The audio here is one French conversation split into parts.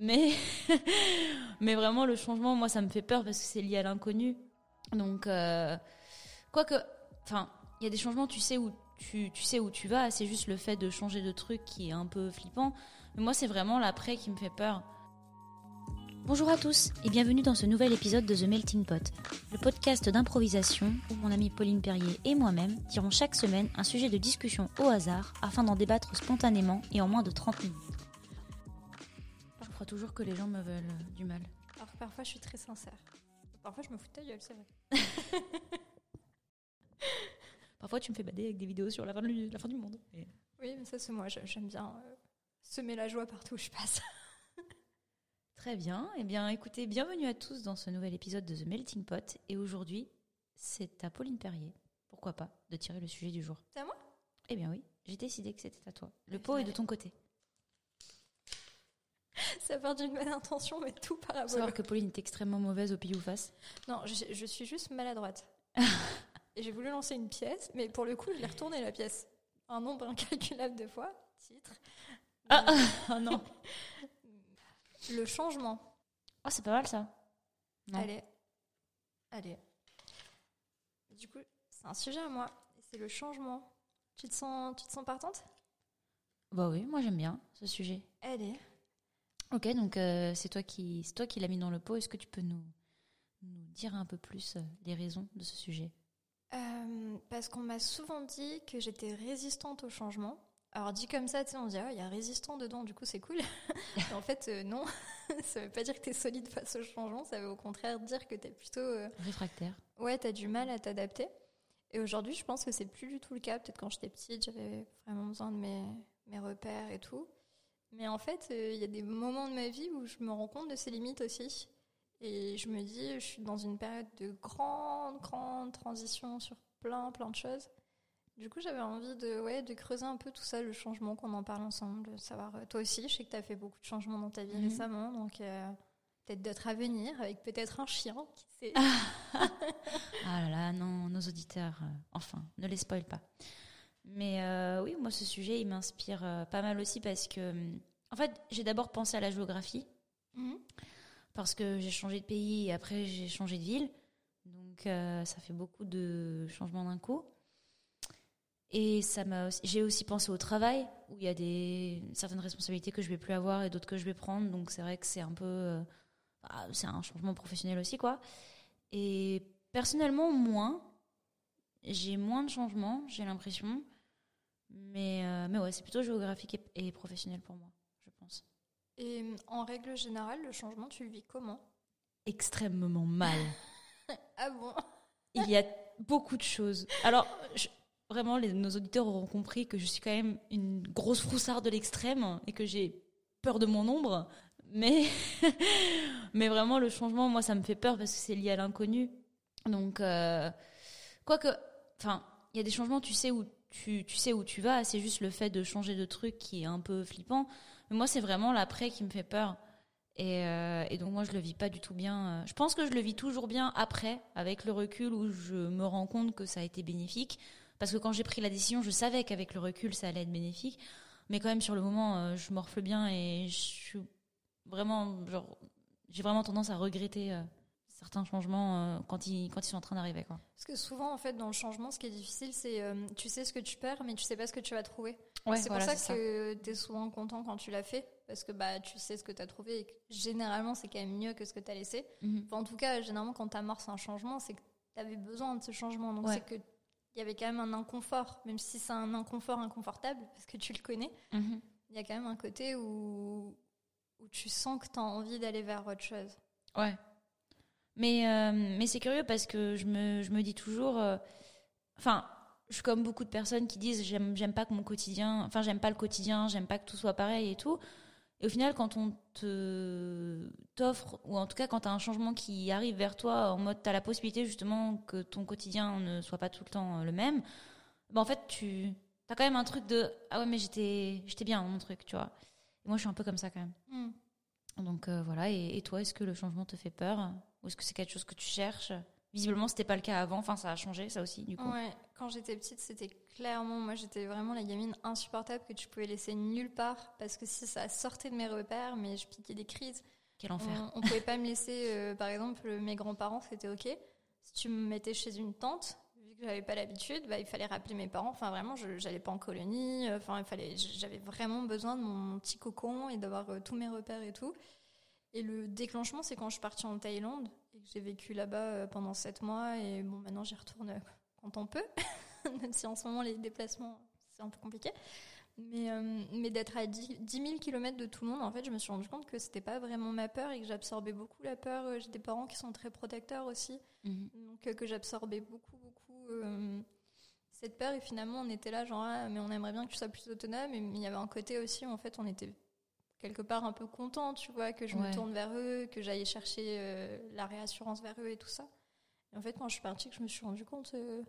Mais, vraiment, le changement, moi, ça me fait peur parce que c'est lié à l'inconnu. Donc, euh, quoique, enfin, il y a des changements, tu sais où tu, tu sais où tu vas. C'est juste le fait de changer de truc qui est un peu flippant. Mais moi, c'est vraiment l'après qui me fait peur. Bonjour à tous et bienvenue dans ce nouvel épisode de The Melting Pot, le podcast d'improvisation où mon amie Pauline Perrier et moi-même tirons chaque semaine un sujet de discussion au hasard afin d'en débattre spontanément et en moins de 30 minutes. Crois toujours que les gens me veulent euh, du mal. Alors que parfois je suis très sincère. Parfois je me fous de ta gueule, c'est vrai. Parfois, tu me fais bader avec des vidéos sur la fin, de- la fin du monde. Et- Oui, mais ça c'est moi, j'aime bien euh, semer la joie partout où je passe. Très bien. Eh bien, écoutez, bienvenue à tous dans ce nouvel épisode de The Melting Pot. Et aujourd'hui, c'est à Pauline Perrier, pourquoi pas, de tirer le sujet du jour. C'est à moi? Eh bien oui, j'ai décidé que c'était à toi. Le pot est de ton côté. Ça part d'une bonne intention, mais tout Faut parabole. savoir que Pauline est extrêmement mauvaise au pile ou face. Non, je, je suis juste maladroite. Et j'ai voulu lancer une pièce, mais pour le coup, je l'ai retournée la pièce. Un nombre incalculable de fois. Titre. Ah, ah non. Le changement. Oh, c'est pas mal ça. Non. Allez. Allez. Du coup, c'est un sujet à moi. C'est le changement. Tu te sens, tu te sens partante? Bah oui, moi j'aime bien ce sujet. Allez. Ok, donc euh, c'est toi qui, c'est toi qui l'as mis dans le pot. Est-ce que tu peux nous, nous dire un peu plus euh, les raisons de ce sujet? Euh, parce qu'on m'a souvent dit que j'étais résistante au changement. Alors dit comme ça, tu sais, on dit ah il y a résistant dedans, du coup c'est cool. En fait euh, non, ça veut pas dire que t'es solide face au changement, ça veut au contraire dire que t'es plutôt Réfractaire. ouais t'as du mal à t'adapter. Et aujourd'hui je pense que c'est plus du tout le cas. Peut-être quand j'étais petite j'avais vraiment besoin de mes, mes repères et tout. Mais en fait euh, il y a des moments de ma vie où je me rends compte de ces limites aussi. Et je me dis, je suis dans une période de grande, grande transition sur plein, plein de choses. Du coup, j'avais envie de, ouais, de creuser un peu tout ça, le changement, qu'on en parle ensemble, savoir, euh, toi aussi, je sais que tu as fait beaucoup de changements dans ta vie Mhm. récemment, donc euh, peut-être d'autres à venir, avec peut-être un chien, qui sait. Ah là là, non, nos auditeurs, euh, enfin, ne les spoil pas. Mais euh, oui, moi, ce sujet, il m'inspire euh, pas mal aussi parce que, en fait, j'ai d'abord pensé à la géographie, Mhm. parce que j'ai changé de pays et après, j'ai changé de ville. Donc, euh, ça fait beaucoup de changements d'un coup. Et ça m'a aussi- j'ai aussi pensé au travail, où il y a des, certaines responsabilités que je vais plus avoir et d'autres que je vais prendre. Donc, c'est vrai que c'est un peu. euh, ah, c'est un changement professionnel aussi, quoi. Et personnellement, moins. J'ai moins de changements, j'ai l'impression. Mais, euh, mais ouais, c'est plutôt géographique et, et professionnel pour moi, je pense. Et euh, en règle générale, le changement, tu le vis comment? Extrêmement mal. Ah bon? Il y a beaucoup de choses. Alors, je- vraiment, les- nos auditeurs auront compris que je suis quand même une grosse froussarde de l'extrême et que j'ai peur de mon ombre. Mais, mais vraiment, le changement, moi, ça me fait peur parce que c'est lié à l'inconnu. Donc, euh, quoique, enfin, il y a des changements, tu sais où tu, tu sais où tu vas. C'est juste le fait de changer de truc qui est un peu flippant. Mais moi, c'est vraiment l'après qui me fait peur. Et, euh, et donc moi je le vis pas du tout bien. Euh, Je pense que je le vis toujours bien après, avec le recul où je me rends compte que ça a été bénéfique. Parce que quand j'ai pris la décision, je savais qu'avec le recul ça allait être bénéfique. Mais quand même sur le moment, euh, je morfle bien et je suis vraiment genre j'ai vraiment tendance à regretter certains changements euh, quand ils quand ils sont en train d'arriver quoi. Parce que souvent, en fait, dans le changement, ce qui est difficile, c'est euh, tu sais ce que tu perds, mais tu sais pas ce que tu vas trouver. c'est pour ça que tu es souvent content quand tu l'as fait, parce que bah, tu sais ce que tu as trouvé et que généralement c'est quand même mieux que ce que tu as laissé. Mhm. Enfin, en tout cas, généralement quand tu amorces un changement, c'est que tu avais besoin de ce changement. Donc Ouais. c'est que il y avait quand même un inconfort, même si c'est un inconfort inconfortable, parce que tu le connais, Mhm. il y a quand même un côté où, où tu sens que tu as envie d'aller vers autre chose. Ouais. Mais, euh, mais c'est curieux parce que je me, je me dis toujours. euh, Enfin, je suis comme beaucoup de personnes qui disent j'aime, j'aime pas que mon quotidien. Enfin, j'aime pas le quotidien, j'aime pas que tout soit pareil et tout. Et au final, quand on te t'offre, ou en tout cas quand tu as un changement qui arrive vers toi, en mode tu as la possibilité justement que ton quotidien ne soit pas tout le temps euh, le même, ben en fait, tu as quand même un truc de Ah ouais, mais j'étais, j'étais bien dans mon truc, tu vois. Et moi, je suis un peu comme ça quand même. Hmm. Donc euh, voilà, et, et toi, est-ce que le changement te fait peur? Ou est-ce que c'est quelque chose que tu cherches? Visiblement, c'était pas le cas avant, enfin ça a changé, ça aussi, du coup. Ouais, quand j'étais petite, c'était clairement, moi j'étais vraiment la gamine insupportable que tu pouvais laisser nulle part parce que si ça sortait de mes repères, mais je piquais des crises. Quel enfer. On, on pouvait pas me laisser, euh, par exemple, mes grands-parents, c'était ok. Si tu me mettais chez une tante, vu que j'avais pas l'habitude, bah, il fallait rappeler mes parents. Enfin, vraiment, je j'allais pas en colonie. Enfin, il fallait, j'avais vraiment besoin de mon petit cocon et d'avoir euh, tous mes repères et tout. Et le déclenchement, c'est quand je suis partie en Thaïlande et que j'ai vécu là-bas euh, pendant sept mois. Et bon, maintenant, j'y retourne euh, quand on peut, même si en ce moment, les déplacements, c'est un peu compliqué. Mais, euh, mais d'être à 10, 10 000 km de tout le monde, en fait, je me suis rendu compte que c'était pas vraiment ma peur et que j'absorbais beaucoup la peur. J'ai des parents qui sont très protecteurs aussi. Mhm. Donc que j'absorbais beaucoup, beaucoup euh, cette peur. Et finalement, on était là, genre, ah, mais on aimerait bien que tu sois plus autonome. Et il y avait un côté aussi, où, en fait, on était quelque part un peu content, tu vois, que je Ouais. me tourne vers eux, que j'aille chercher euh, la réassurance vers eux et tout ça. Et en fait, quand je suis partie, que je me suis rendu compte euh,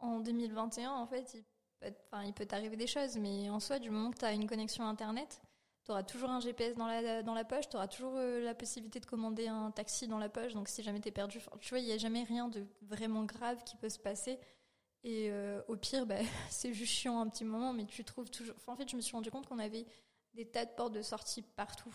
en 2021, en fait, il peut, enfin, il peut t'arriver des choses, mais en soi, du moment que tu as une connexion Internet, tu auras toujours un GPS dans la, dans la poche, tu auras toujours euh, la possibilité de commander un taxi dans la poche. Donc, si jamais tu es perdu, tu vois, il n'y a jamais rien de vraiment grave qui peut se passer. Et euh, au pire, bah, c'est juste chiant un petit moment, mais tu trouves toujours. Enfin, en fait, je me suis rendu compte qu'on avait des tas de portes de sortie partout.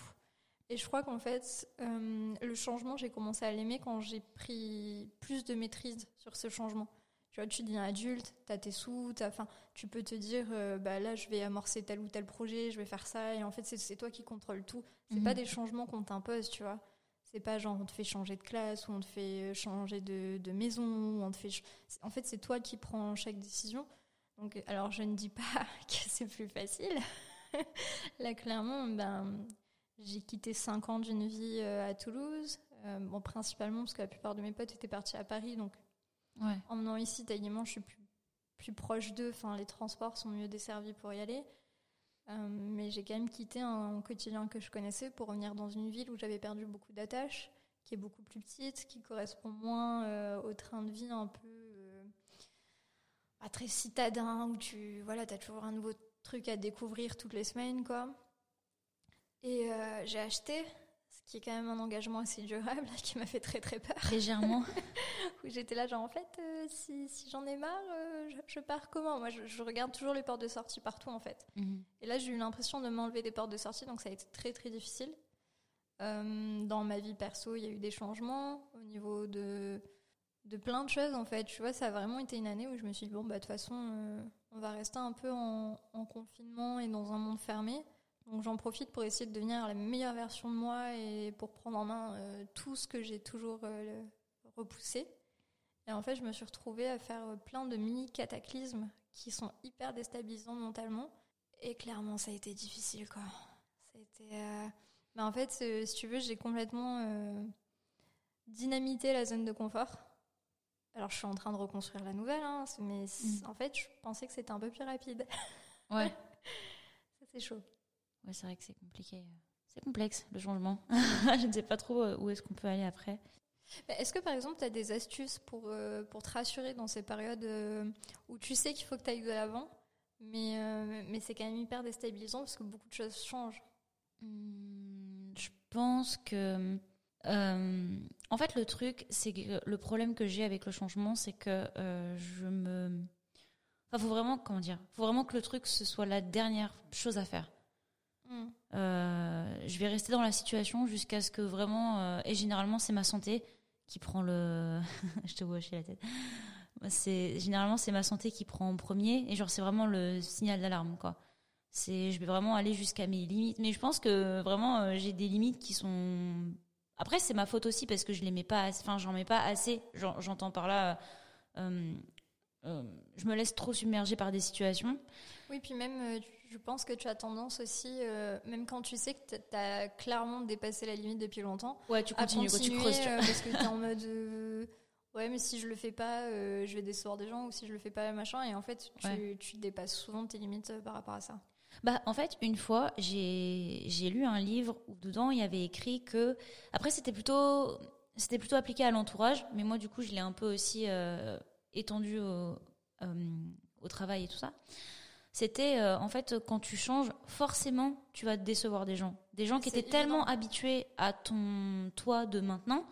Et je crois qu'en fait, euh, le changement, j'ai commencé à l'aimer quand j'ai pris plus de maîtrise sur ce changement. Tu vois, tu deviens adulte, tu as tes sous, t'as- enfin, tu peux te dire, euh, bah là, je vais amorcer tel ou tel projet, je vais faire ça. Et en fait, c'est- c'est toi qui contrôle tout. C'est Mhm. pas des changements qu'on t'impose, tu vois. C'est pas genre on te fait changer de classe ou on te fait euh, changer de, de maison ou on te fait. En fait, c'est toi qui prends chaque décision. Donc, alors, je ne dis pas que c'est plus facile. Là, clairement, ben, j'ai quitté 5 ans d'une vie euh, à Toulouse. Euh, bon, principalement parce que la plupart de mes potes étaient partis à Paris. Donc, Ouais. en venant ici, taillement, je suis plus, plus proche d'eux. Enfin, les transports sont mieux desservis pour y aller. Euh, mais j'ai quand même quitté un quotidien que je connaissais pour revenir dans une ville où j'avais perdu beaucoup d'attaches, qui est beaucoup plus petite, qui correspond moins euh, au train de vie un peu euh, pas très citadin, où tu voilà, as toujours un nouveau truc à découvrir toutes les semaines. quoi. Et euh, j'ai acheté, ce qui est quand même un engagement assez durable, qui m'a fait très très peur Légèrement. où j'étais là, genre en fait, euh, si, si j'en ai marre, euh, je, je pars comment? Moi, je, je regarde toujours les portes de sortie partout en fait. Mhm. Et là, j'ai eu l'impression de m'enlever des portes de sortie, donc ça a été très très difficile. Dans ma vie perso, il y a eu des changements au niveau de, de plein de choses en fait. Tu vois, ça a vraiment été une année où je me suis dit, bon, bah de toute façon, on va rester un peu en, en confinement et dans un monde fermé. Donc j'en profite pour essayer de devenir la meilleure version de moi et pour prendre en main euh, tout ce que j'ai toujours euh, repoussé. Et en fait, je me suis retrouvée à faire euh, plein de mini cataclysmes qui sont hyper déstabilisants mentalement. Et clairement, ça a été difficile, quoi. Euh, Mais en fait, si tu veux, j'ai complètement dynamité la zone de confort. Alors, je suis en train de reconstruire la nouvelle, hein, mais c- en fait, je pensais que c'était un peu plus rapide. Ouais. Ça, c'est chaud. Ouais, c'est vrai que c'est compliqué. C'est complexe, le changement. je ne sais pas trop euh, où est-ce qu'on peut aller après. Est-ce que par exemple, tu as des astuces pour, euh, pour te rassurer dans ces périodes euh, où tu sais qu'il faut que tu ailles de l'avant, mais, euh, mais c'est quand même hyper déstabilisant parce que beaucoup de choses changent? Hmm, Je pense que. Euh, en fait, le truc, c'est que le problème que j'ai avec le changement, c'est que euh, je me. Enfin, faut vraiment, comment dire Faut vraiment que le truc, ce soit la dernière chose à faire. Hmm. Euh, je vais rester dans la situation jusqu'à ce que vraiment. et généralement, c'est ma santé qui prend le. je te vois hocher la tête. C'est généralement c'est ma santé qui prend en premier et genre c'est vraiment le signal d'alarme quoi. C'est je vais vraiment aller jusqu'à mes limites. Mais je pense que vraiment j'ai des limites qui sont. Après c'est ma faute aussi parce que je les mets pas. assez- Enfin j'en mets pas assez. J'en- J'entends par là. euh, euh, je me laisse trop submerger par des situations. Oui, puis même, euh, je pense que tu as tendance aussi, euh, même quand tu sais que tu as clairement dépassé la limite depuis longtemps, Ouais, tu à continues, quoi, tu continuer creuses. tu euh, parce que tu es en mode euh, ouais, mais si je le fais pas, euh, je vais décevoir des gens ou si je le fais pas, machin. Et en fait, tu, Ouais. tu dépasses souvent tes limites euh, par rapport à ça. Bah, en fait, une fois, j'ai lu un livre où dedans il y avait écrit que après c'était plutôt c'était plutôt appliqué à l'entourage, mais moi du coup je l'ai un peu aussi euh, étendu au, euh, au travail et tout ça. C'était euh, en fait quand tu changes, forcément tu vas te décevoir des gens, des gens qui étaient tellement habitués à ton toi de maintenant.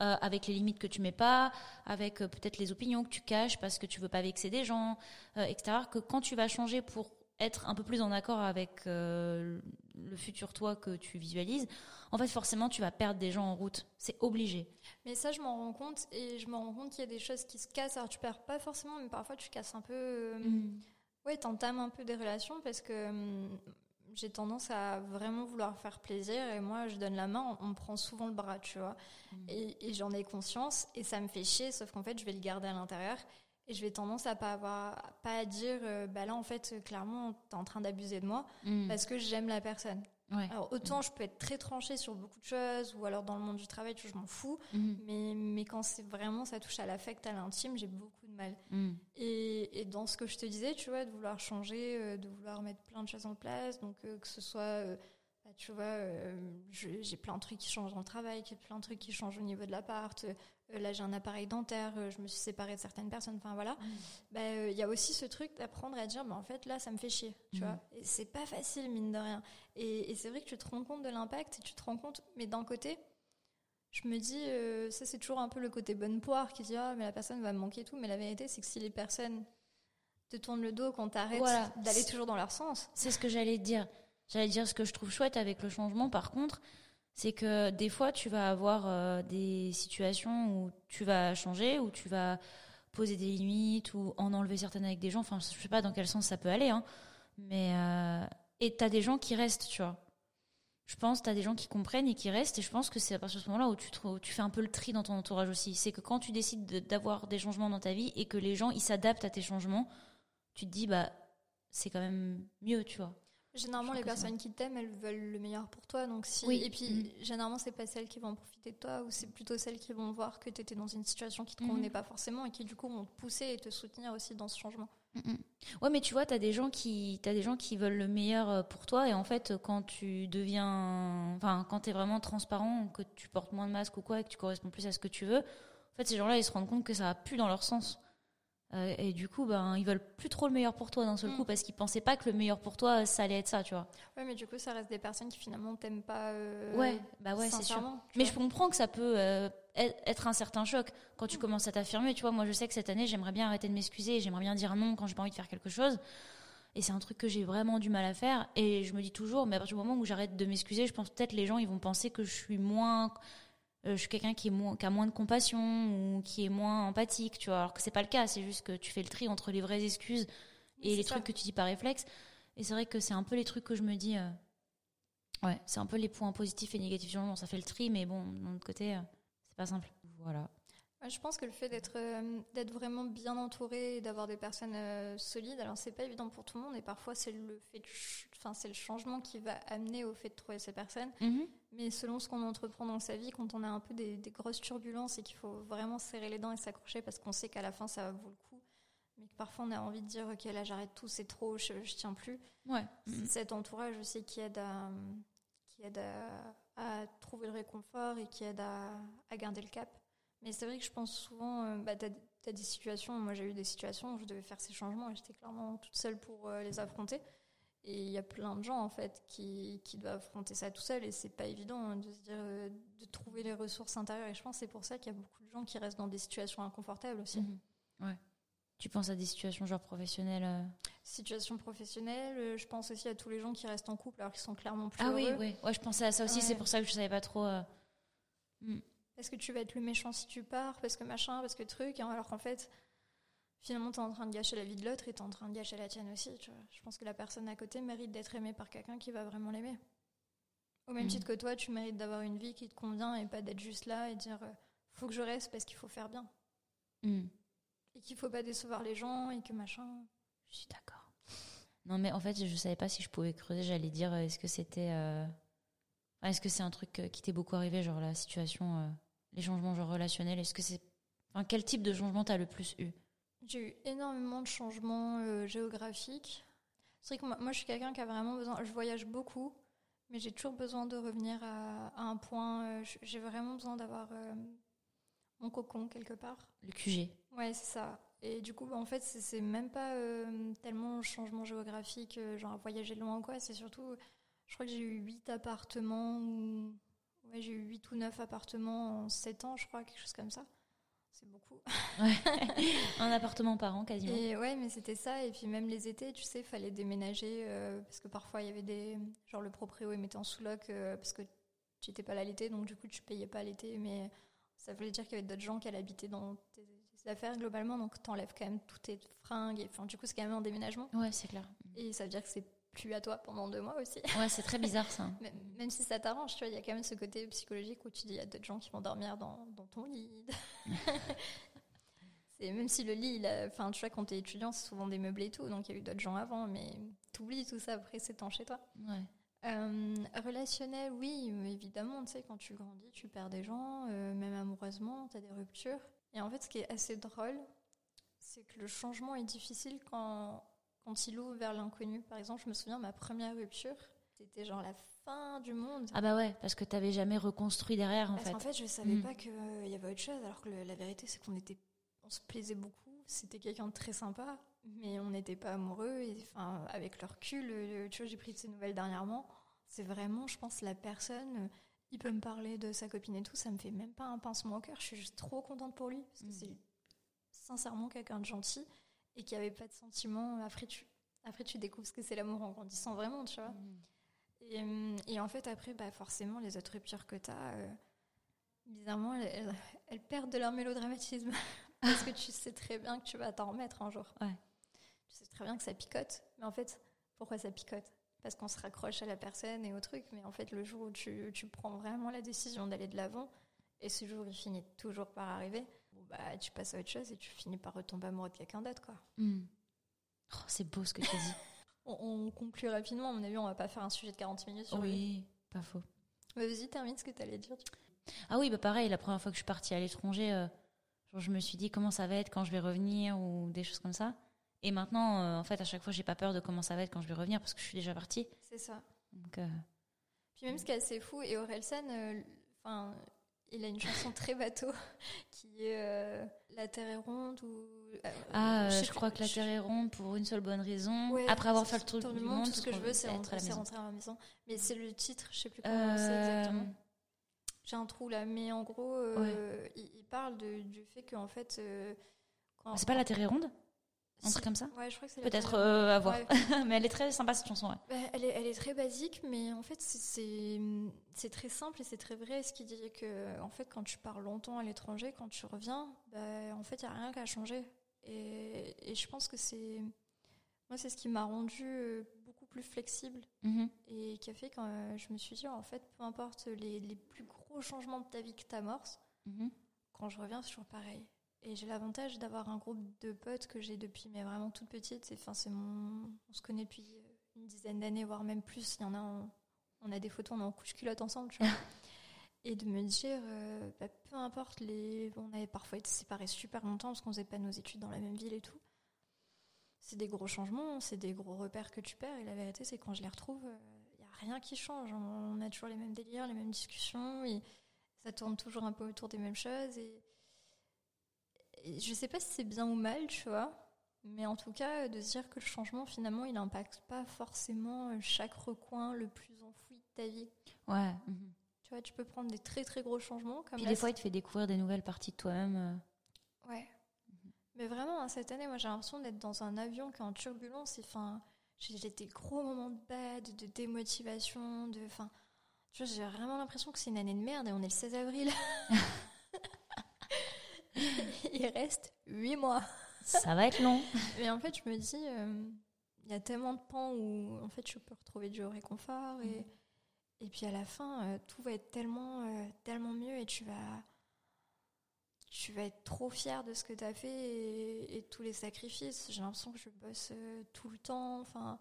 euh, avec les limites que tu mets pas, avec euh, peut-être les opinions que tu caches parce que tu veux pas vexer des gens, euh, etc. Que quand tu vas changer pour être un peu plus en accord avec le futur toi que tu visualises, en fait forcément tu vas perdre des gens en route. C'est obligé. Mais ça je m'en rends compte et je me rends compte qu'il y a des choses qui se cassent. Alors tu perds pas forcément, mais parfois tu casses un peu. Mm. Ouais, t'entames un peu des relations parce que hum, j'ai tendance à vraiment vouloir faire plaisir et moi je donne la main, on, me prend souvent le bras, tu vois. Mm. Et, j'en ai conscience et ça me fait chier, sauf qu'en fait je vais le garder à l'intérieur et je vais tendance à pas avoir, pas à dire, euh, bah là en fait clairement t'es en train d'abuser de moi mm. parce que j'aime la personne. Alors autant je peux être très tranchée sur beaucoup de choses ou alors dans le monde du travail, je m'en fous, mm. mais, mais quand c'est vraiment ça touche à l'affect, à l'intime, j'ai beaucoup de mal. Et, et, dans ce que je te disais, tu vois, de vouloir changer, euh, de vouloir mettre plein de choses en place, donc euh, que ce soit bah, tu vois, j'ai plein de trucs qui changent dans le travail, plein de trucs qui changent au niveau de l'appart. Euh, là, j'ai un appareil dentaire, euh, je me suis séparée de certaines personnes. Enfin voilà. Mm. Bah, il y a aussi ce truc d'apprendre à dire, bah, en fait, là, ça me fait chier. Tu mm. vois. Et c'est pas facile, mine de rien. Et, c'est vrai que tu te rends compte de l'impact et tu te rends compte, mais d'un côté, je me dis, ça, c'est toujours un peu le côté bonne poire qui dit, ah, mais la personne va me manquer tout. Mais la vérité, c'est que si les personnes te tournent le dos quand t'arrêtes d'aller toujours dans leur sens. C'est ce que j'allais dire. J'allais dire ce que je trouve chouette avec le changement, par contre, c'est que des fois, tu vas avoir euh, des situations où tu vas changer, où tu vas poser des limites, ou en enlever certaines avec des gens. Enfin, je sais pas dans quel sens ça peut aller, hein. Mais, euh, et t'as des gens qui restent, tu vois. Je pense t'as des gens qui comprennent et qui restent, et je pense que c'est à partir de ce moment-là où tu, fais un peu le tri dans ton entourage aussi. C'est que quand tu décides d'avoir des changements dans ta vie et que les gens, ils s'adaptent à tes changements, tu te dis, bah, c'est quand même mieux, tu vois. Généralement, les personnes qui t'aiment, elles veulent le meilleur pour toi. Donc si... Oui. Et puis, mm. généralement, c'est pas celles qui vont profiter de toi, ou c'est plutôt celles qui vont voir que tu étais dans une situation qui te mm. convenait pas forcément et qui, du coup, vont te pousser et te soutenir aussi dans ce changement. Mm, ouais, mais tu vois, tu as, des gens qui, des gens qui veulent le meilleur euh, pour toi. Et en fait, quand tu deviens. Enfin, quand tu es vraiment transparent, que tu portes moins de masque ou quoi, et que tu corresponds plus à ce que tu veux, en fait, ces gens-là, ils se rendent compte que ça va plus dans leur sens. Euh, et du coup, ben, ils veulent plus trop le meilleur pour toi d'un seul coup mm. parce qu'ils pensaient pas que le meilleur pour toi, ça allait être ça, tu vois. Ouais, mais du coup, ça reste des personnes qui finalement t'aiment pas. Euh, ouais, bah ouais, c'est sûr. Mais je comprends que ça peut euh, être un certain choc quand tu mm. commences à t'affirmer. Tu vois, moi, je sais que cette année, j'aimerais bien arrêter de m'excuser, j'aimerais bien dire non quand j'ai pas envie de faire quelque chose. Et c'est un truc que j'ai vraiment du mal à faire. Et je me dis toujours, mais à partir du moment où j'arrête de m'excuser, je pense peut-être les gens, ils vont penser que je suis moins je suis quelqu'un qui, qui, a moins de compassion ou qui est moins empathique, tu vois. Alors que c'est pas le cas, c'est juste que tu fais le tri entre les vraies excuses et les trucs que tu dis par réflexe. Et c'est vrai que c'est un peu les trucs que je me dis. Euh, ouais, c'est un peu les points positifs et négatifs du Ça fait le tri, mais bon, d'un autre côté, euh, c'est pas simple. Voilà. je pense que le fait d'être d'être vraiment bien entouré et d'avoir des personnes solides, alors c'est pas évident pour tout le monde et parfois c'est le fait, enfin c'est le changement qui va amener au fait de trouver ces personnes. Mm-hmm. Mais selon ce qu'on entreprend dans sa vie, quand on a un peu des, grosses turbulences et qu'il faut vraiment serrer les dents et s'accrocher parce qu'on sait qu'à la fin ça vaut le coup, mais que parfois on a envie de dire ok là j'arrête tout, c'est trop, je, je, tiens plus. Ouais. Cet entourage aussi qui aide à, qui aide à, trouver le réconfort et qui aide à, à garder le cap. Mais c'est vrai que je pense souvent, euh, bah, tu as, des situations, moi j'ai eu des situations où je devais faire ces changements et j'étais clairement toute seule pour euh, les affronter. Et il y a plein de gens en fait qui, qui doivent affronter ça tout seul et c'est pas évident hein, de se dire euh, de trouver les ressources intérieures. Et je pense que c'est pour ça qu'il y a beaucoup de gens qui restent dans des situations inconfortables aussi. Mhm. Ouais. Tu penses à des situations genre professionnelles euh Situations professionnelles, euh, je pense aussi à tous les gens qui restent en couple alors qu'ils sont clairement plus ah heureux. Ah oui, oui. Ouais, je pensais à ça aussi, c'est pour ça que je savais pas trop. Hmm. Est-ce que tu vas être le méchant si tu pars Parce que machin, parce que truc, hein, alors qu'en fait, finalement, tu es en train de gâcher la vie de l'autre et tu es en train de gâcher la tienne aussi. Tu vois. Je pense que la personne à côté mérite d'être aimée par quelqu'un qui va vraiment l'aimer. Au même mm. titre que toi, tu mérites d'avoir une vie qui te convient et pas d'être juste là et dire euh, faut que je reste parce qu'il faut faire bien. Mm. Et qu'il faut pas décevoir les gens et que machin. Je suis d'accord. Non, mais en fait, je savais pas si je pouvais creuser. J'allais dire euh, est-ce que c'était. Euh, est-ce que c'est un truc qui t'est beaucoup arrivé, genre la situation, les changements genre relationnels? Est-ce que c'est. Enfin, quel type de changement t'as le plus eu? J'ai eu énormément de changements euh, géographiques. C'est vrai que moi, je suis quelqu'un qui a vraiment besoin. Je voyage beaucoup, mais j'ai toujours besoin de revenir à, un point. Euh, j'ai vraiment besoin d'avoir euh, mon cocon quelque part. Le QG. Ouais, c'est ça. Et du coup, bah, en fait, c'est même pas tellement changement géographique, genre voyager loin ou quoi. C'est surtout, je crois que j'ai eu huit appartements où, ouais, j'ai eu 8 ou 9 appartements en 7 ans, je crois, quelque chose comme ça. C'est beaucoup. un appartement par an quasiment. Et ouais, mais c'était ça. Et puis même les étés, tu sais, fallait déménager euh, parce que parfois il y avait des. Genre le proprio, il mettait en sous-loc euh, parce que tu n'étais pas là l'été, donc du coup tu payais pas l'été. Mais ça voulait dire qu'il y avait d'autres gens qui allaient habiter dans tes, affaires globalement, donc t'enlèves quand même toutes tes fringues. Enfin, du coup, c'est quand même un déménagement. Ouais, c'est clair. Et ça veut dire que c'est plus à toi pendant deux mois aussi. Ouais, c'est très bizarre ça. même, si ça t'arrange, tu vois, il y a quand même ce côté psychologique où tu dis il y a d'autres gens qui vont dormir dans, dans ton lit. c'est même si le lit, enfin, tu vois, quand t'es étudiant, c'est souvent des meubles et tout, donc il y a eu d'autres gens avant, mais t'oublies tout ça après, c'est temps chez toi. Ouais. Euh, relationnel, oui, évidemment, tu sais, quand tu grandis, tu perds des gens, euh, même amoureusement, tu as des ruptures. Et en fait, ce qui est assez drôle, c'est que le changement est difficile quand, quand il ouvre vers l'inconnu. Par exemple, je me souviens, ma première rupture, c'était genre la fin du monde. Ah bah ouais, parce que t'avais jamais reconstruit derrière, en parce fait. En fait, je savais mm. pas qu'il y avait autre chose, alors que la vérité, c'est qu'on était, on se plaisait beaucoup. C'était quelqu'un de très sympa mais on n'était pas amoureux. Et, enfin, avec le recul, tu vois, j'ai pris de ces nouvelles dernièrement. C'est vraiment, je pense, la personne. Euh, il peut me parler de sa copine et tout, ça me fait même pas un pincement au cœur. Je suis juste trop contente pour lui parce que mm. c'est sincèrement quelqu'un de gentil et qui avait pas de sentiments. Après, tu, après, tu découvres ce que c'est l'amour en grandissant vraiment, tu vois. Mm. Euh, et, en fait, après, bah, forcément, les autres ruptures que tu as, euh, bizarrement, elles, perdent de leur mélodramatisme. parce que tu sais très bien que tu vas t'en remettre un jour. Ouais tu sais très bien que ça picote. Mais en fait, pourquoi ça picote? Parce qu'on se raccroche à la personne et au truc. Mais en fait, le jour où tu, tu prends vraiment la décision d'aller de l'avant, et ce jour il finit toujours par arriver, bah, tu passes à autre chose et tu finis par retomber amoureux de quelqu'un d'autre. quoi. Hmm. Oh, c'est beau ce que tu dis. on, conclut rapidement. À mon avis, on va pas faire un sujet de 40 minutes sur Oui, pas faux. Vas-y, termine ce que tu allais dire. Ah oui, bah pareil, la première fois que je suis partie à l'étranger, euh, je me suis dit comment ça va être quand je vais revenir ou des choses comme ça. Et maintenant, euh, en fait, à chaque fois, j'ai pas peur de comment ça va être quand je vais revenir parce que je suis déjà partie. C'est ça. Donc, euh, Puis même ce qui est assez fou, et Orelsan, enfin, il a une chanson très bateau qui est La Terre est ronde ou. ah, je, crois que La Terre est ronde pour une seule bonne raison. Après avoir fait le tour du, monde, tout ce que je veux, c'est rentrer, à la maison. Mais c'est le titre, je sais plus comment c'est exactement. J'ai un trou là, mais en gros, il, parle de, du fait qu'en fait. c'est pas La Terre est ronde? Un truc comme ça? Ouais, je crois que c'est Peut-être euh, à voir. mais elle est très sympa cette chanson. Bah, elle, est, elle, est, très basique, mais en fait, c'est très simple et c'est très vrai. Ce qui dit que, en fait, quand tu pars longtemps à l'étranger, quand tu reviens, bah, en fait, il n'y a rien qu'à changer. Et, et, je pense que c'est. Moi, c'est ce qui m'a rendu euh, beaucoup plus flexible mm-hmm. et qui a fait quand euh, je me suis dit, en fait, peu importe les, les plus gros changements de ta vie que tu amorces, mm-hmm. quand je reviens, c'est toujours pareil. Et j'ai l'avantage d'avoir un groupe de potes que j'ai depuis mais vraiment toute petite. Enfin, c'est mon... On se connaît depuis une dizaine d'années, voire même plus. Il y en a, on, a des photos, on est en couche culotte ensemble, tu vois. Et de me dire, euh, bah, peu importe, les... on avait parfois été séparés super longtemps parce qu'on faisait pas nos études dans la même ville et tout. C'est des gros changements, c'est des gros repères que tu perds. Et la vérité, c'est quand je les retrouve, il euh, n'y a rien qui change. On a toujours les mêmes délires, les mêmes discussions. Et ça tourne toujours un peu autour des mêmes choses. Et je sais pas si c'est bien ou mal, tu vois. Mais en tout cas, de se dire que le changement, finalement, il n'impacte pas forcément euh, chaque recoin le plus enfoui de ta vie. Ouais. Mhm. Tu vois, tu peux prendre des très très gros changements. Comme Puis des fois, il te fait découvrir des nouvelles parties de toi-même. Euh. Ouais. Mais vraiment, hein, cette année, moi, j'ai l'impression d'être dans un avion qui est en turbulence. Enfin, j'ai des gros moments de bad, de démotivation, de. Enfin, tu vois, j'ai vraiment l'impression que c'est une année de merde et on est le 16 avril. il reste 8 mois. Ça va être long. Mais en fait, je me dis, euh, il y a tellement de pans où en fait, je peux retrouver du réconfort et, mm. et puis à la fin, euh, tout va être tellement, euh, tellement mieux et tu vas, tu vas être trop fier de ce que tu as fait et, tous les sacrifices. J'ai l'impression que je bosse tout le temps. Enfin,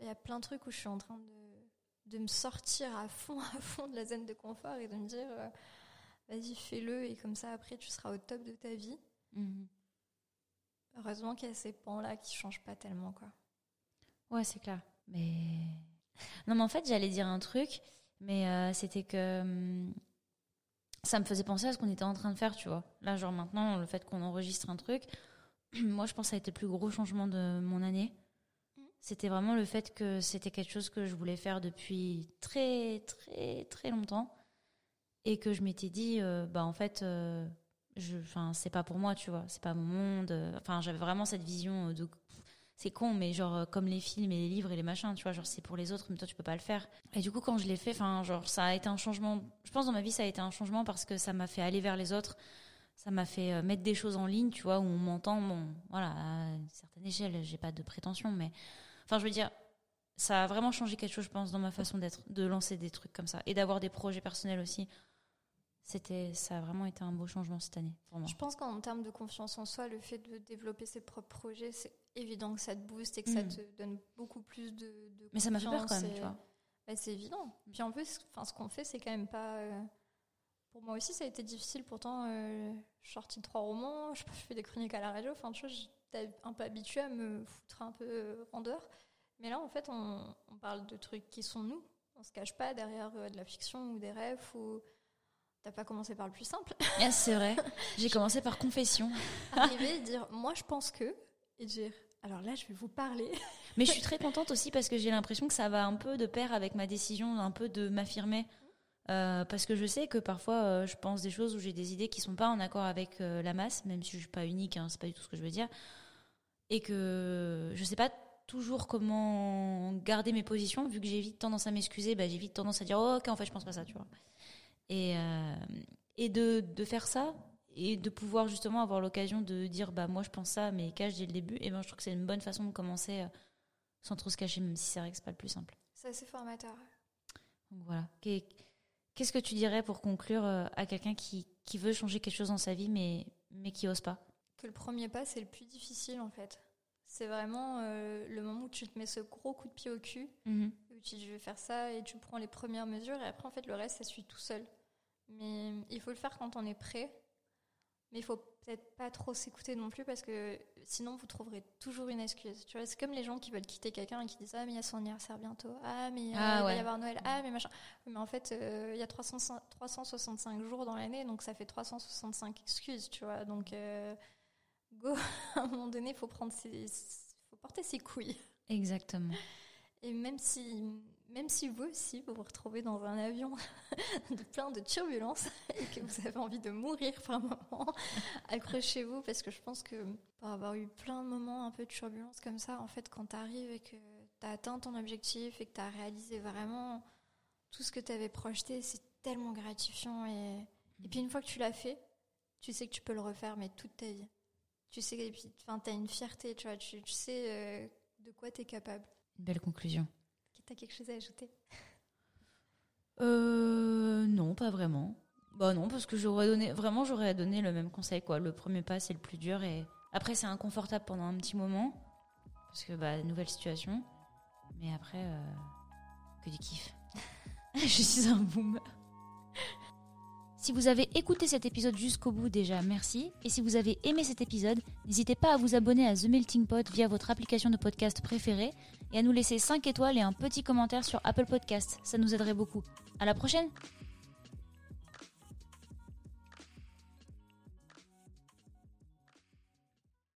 il y a plein de trucs où je suis en train de, de me sortir à fond, à fond de la zone de confort et de me dire vas-y, fais-le, et comme ça, après, tu seras au top de ta vie. Mhm. Heureusement qu'il y a ces pans-là qui changent pas tellement, quoi. Ouais, c'est clair. Mais. Non, mais en fait, j'allais dire un truc, mais euh, c'était que. Hum, ça me faisait penser à ce qu'on était en train de faire, tu vois. Là, genre maintenant, le fait qu'on enregistre un truc, moi, je pense que ça a été le plus gros changement de mon année. C'était vraiment le fait que c'était quelque chose que je voulais faire depuis très, très, très longtemps et que je m'étais dit, euh, bah en fait, euh, je, c'est pas pour moi, tu vois, c'est pas mon monde. euh, Enfin, j'avais vraiment cette vision de, c'est con, mais genre euh, comme les films et les livres et les machins, tu vois, genre c'est pour les autres, mais toi tu peux pas le faire. Et du coup, quand je l'ai fait, enfin, genre ça a été un changement. Je pense dans ma vie, ça a été un changement parce que ça m'a fait aller vers les autres. Ça m'a fait euh, mettre des choses en ligne, tu vois, où on m'entend. Bon, voilà, à une certaine échelle, j'ai pas de prétention, mais enfin, je veux dire, ça a vraiment changé quelque chose, je pense, dans ma façon d'être, de lancer des trucs comme ça et d'avoir des projets personnels aussi. C'était, ça a vraiment été un beau changement cette année pour moi. Je pense qu'en termes de confiance en soi, le fait de développer ses propres projets, c'est évident que ça te booste et que ça Mm. te donne beaucoup plus de, de Mais ça m'a fait peur quand même, et- tu vois. C'est évident. Puis en plus, enfin, ce qu'on fait, c'est quand même pas. euh, Pour moi aussi, ça a été difficile. Pourtant, euh, je suis sortie de trois romans, je, fais des chroniques à la radio. Enfin, tu vois, j'étais un peu habituée à me foutre un peu euh, en dehors. Mais là, en fait, on, on parle de trucs qui sont nous. On se cache pas derrière euh, de la fiction ou des rêves ou. T'as pas commencé par le plus simple. Ah, c'est vrai. J'ai commencé par confession. Arriver et dire, moi, je pense que. Et dire, alors là, je vais vous parler. Mais je suis très contente aussi parce que j'ai l'impression que ça va un peu de pair avec ma décision, un peu de m'affirmer. Euh, parce que je sais que parfois euh, je pense des choses où j'ai des idées qui sont pas en accord avec euh, la masse, même si je suis pas unique, hein, c'est pas du tout ce que je veux dire, et que je sais pas toujours comment garder mes positions vu que j'ai vite tendance à m'excuser, bah, j'ai vite tendance à dire oh, ok en fait je pense pas ça, tu vois. Et, euh, et de, de faire ça et de pouvoir justement avoir l'occasion de dire bah moi je pense ça mais cache dès le début, et ben je trouve que c'est une bonne façon de commencer. euh, sans trop se cacher, même si c'est vrai que c'est pas le plus simple. C'est assez formateur. Donc voilà. Qu'est- Qu'est-ce que tu dirais pour conclure euh, à quelqu'un qui, qui veut changer quelque chose dans sa vie, mais, mais qui ose pas? Que le premier pas, c'est le plus difficile en fait. C'est vraiment euh, le moment où tu te mets ce gros coup de pied au cul, où tu dis je vais faire ça et tu prends les premières mesures et après en fait le reste ça suit tout seul. Mais il faut le faire quand on est prêt. Mais il faut peut-être pas trop s'écouter non plus parce que sinon vous trouverez toujours une excuse. Tu vois, c'est comme les gens qui veulent quitter quelqu'un et qui disent ah mais il y a son anniversaire bientôt, ah mais euh, Ah, il va y avoir Noël, ah mais machin. Mais en fait euh, il y a 300 365 jours dans l'année donc ça fait 365 excuses, tu vois. Donc euh, go, à un moment donné, il faut prendre ses, faut porter ses couilles. Exactement. Et même si, même si vous aussi, vous vous retrouvez dans un avion de plein de turbulences et que vous avez envie de mourir par moment, accrochez-vous parce que je pense que pour avoir eu plein de moments un peu de turbulence comme ça, en fait, quand tu arrives et que tu as atteint ton objectif et que tu as réalisé vraiment tout ce que tu avais projeté, c'est tellement gratifiant. Et, et puis une fois que tu l'as fait, tu sais que tu peux le refaire, mais toute ta vie. Tu sais, et puis, enfin, tu as une fierté, tu vois, tu, tu sais euh, de quoi tu es capable. Une belle conclusion. T'as quelque chose à ajouter? Euh, non, pas vraiment. Bah non, parce que j'aurais donné, vraiment, j'aurais donné le même conseil, quoi. Le premier pas, c'est le plus dur et après, c'est inconfortable pendant un petit moment parce que, bah, nouvelle situation. Mais après, euh, que du kiff. Je suis un boomer. Si vous avez écouté cet épisode jusqu'au bout déjà, merci. Et si vous avez aimé cet épisode, n'hésitez pas à vous abonner à The Melting Pot via votre application de podcast préférée et à nous laisser 5 étoiles et un petit commentaire sur Apple Podcast. Ça nous aiderait beaucoup. À la prochaine!